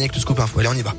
avec le scoop info. Allez, on y va.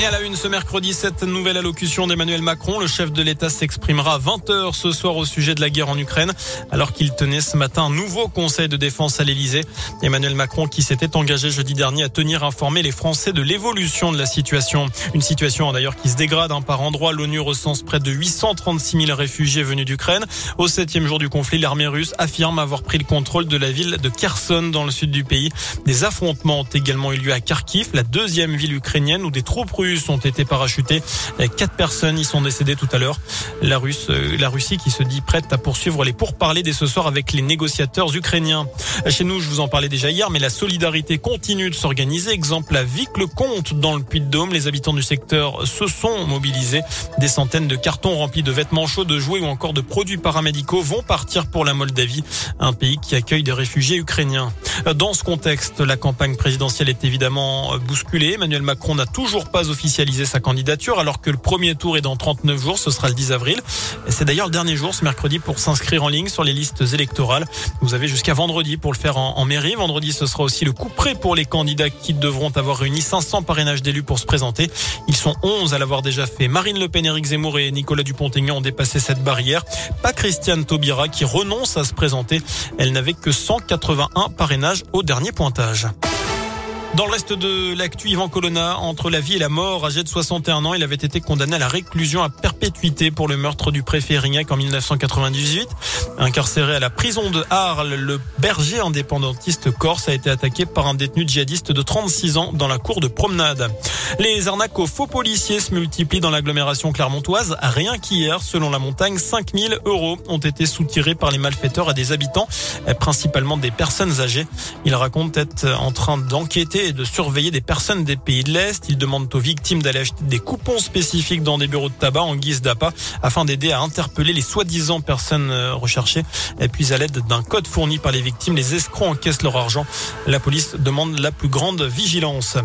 Et à la une ce mercredi, cette nouvelle allocution d'Emmanuel Macron, le chef de l'État s'exprimera à 20h ce soir au sujet de la guerre en Ukraine, alors qu'il tenait ce matin un nouveau conseil de défense à l'Elysée. Emmanuel Macron qui s'était engagé jeudi dernier à tenir informer les Français de l'évolution de la situation. Une situation d'ailleurs qui se dégrade hein, par endroits. L'ONU recense près de 836 000 réfugiés venus d'Ukraine. Au septième jour du conflit, l'armée russe affirme avoir pris le contrôle de la ville de Kherson dans le sud du pays. Des affrontements ont également eu lieu à Kharkiv, la deuxième ville ukrainienne où des troupes russes ont été parachutés. Quatre personnes y sont décédées tout à l'heure. Euh, la Russie qui se dit prête à poursuivre les pourparlers dès ce soir avec les négociateurs ukrainiens. Chez nous, je vous en parlais déjà hier, mais la solidarité continue de s'organiser. Exemple à Vic-le-Comte dans le Puy-de-Dôme. Les habitants du secteur se sont mobilisés. Des centaines de cartons remplis de vêtements chauds, de jouets ou encore de produits paramédicaux vont partir pour la Moldavie, un pays qui accueille des réfugiés ukrainiens. Dans ce contexte, la campagne présidentielle est évidemment bousculée. Emmanuel Macron n'a toujours pas officialisé sa candidature alors que le premier tour est dans 39 jours, ce sera le 10 avril. C'est d'ailleurs le dernier jour ce mercredi pour s'inscrire en ligne sur les listes électorales. Vous avez jusqu'à vendredi pour le faire en, en, mairie. Vendredi, ce sera aussi le coup près pour les candidats qui devront avoir réuni 500 parrainages d'élus pour se présenter. Ils sont 11 à l'avoir déjà fait. Marine Le Pen, Éric Zemmour et Nicolas Dupont-Aignan ont dépassé cette barrière. Pas Christiane Taubira qui renonce à se présenter. Elle n'avait que 181 parrainages au dernier pointage. Dans le reste de l'actu, Yvan Colonna, entre la vie et la mort, âgé de 61 ans, il avait été condamné à la réclusion à perpétuité pour le meurtre du préfet Rignac en 1998. Incarcéré à la prison de Arles, le berger indépendantiste corse a été attaqué par un détenu djihadiste de 36 ans dans la cour de promenade. Les arnaques aux faux policiers se multiplient dans l'agglomération clermontoise. Rien qu'hier, selon la montagne, 5000 euros ont été soutirés par les malfaiteurs à des habitants, principalement des personnes âgées. Ils racontent être en train d'enquêter et de surveiller des personnes des pays de l'Est. Ils demandent aux victimes d'aller acheter des coupons spécifiques dans des bureaux de tabac en guise d'appât afin d'aider à interpeller les soi-disant personnes euh, recherchées. Et puis à l'aide d'un code fourni par les victimes, les escrocs encaissent leur argent. La police demande la plus grande vigilance.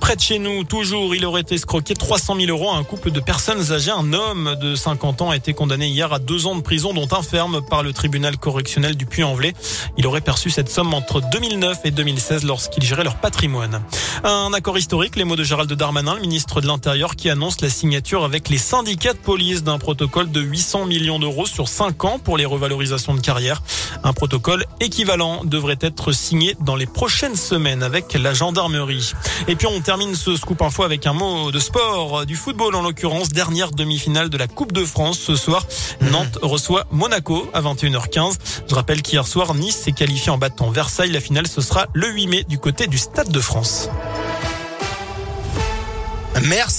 Près de chez nous, toujours, il aurait escroqué 300 000 euros à un couple de personnes âgées. Un homme de 50 ans a été condamné hier à deux ans de prison, dont un ferme par le tribunal correctionnel du Puy-en-Velay. Il aurait perçu cette somme entre 2009 et 2016 lorsqu'il gérait leur patrimoine. Un accord historique, les mots de Gérald Darmanin, le ministre de l'Intérieur, qui annonce la signature avec les syndicats de police d'un protocole de 800 millions d'euros sur 5 ans pour les revalorisations de carrière. Un protocole équivalent devrait être signé dans les prochaines semaines avec la gendarmerie. Et puis on termine ce scoop info avec un mot de sport, du football en l'occurrence, dernière demi-finale de la Coupe de France ce soir. Nantes reçoit Monaco à 21h15. Je rappelle qu'hier soir, Nice s'est qualifié en battant Versailles. La finale, ce sera le 8 mai du côté du Stade de France. Merci.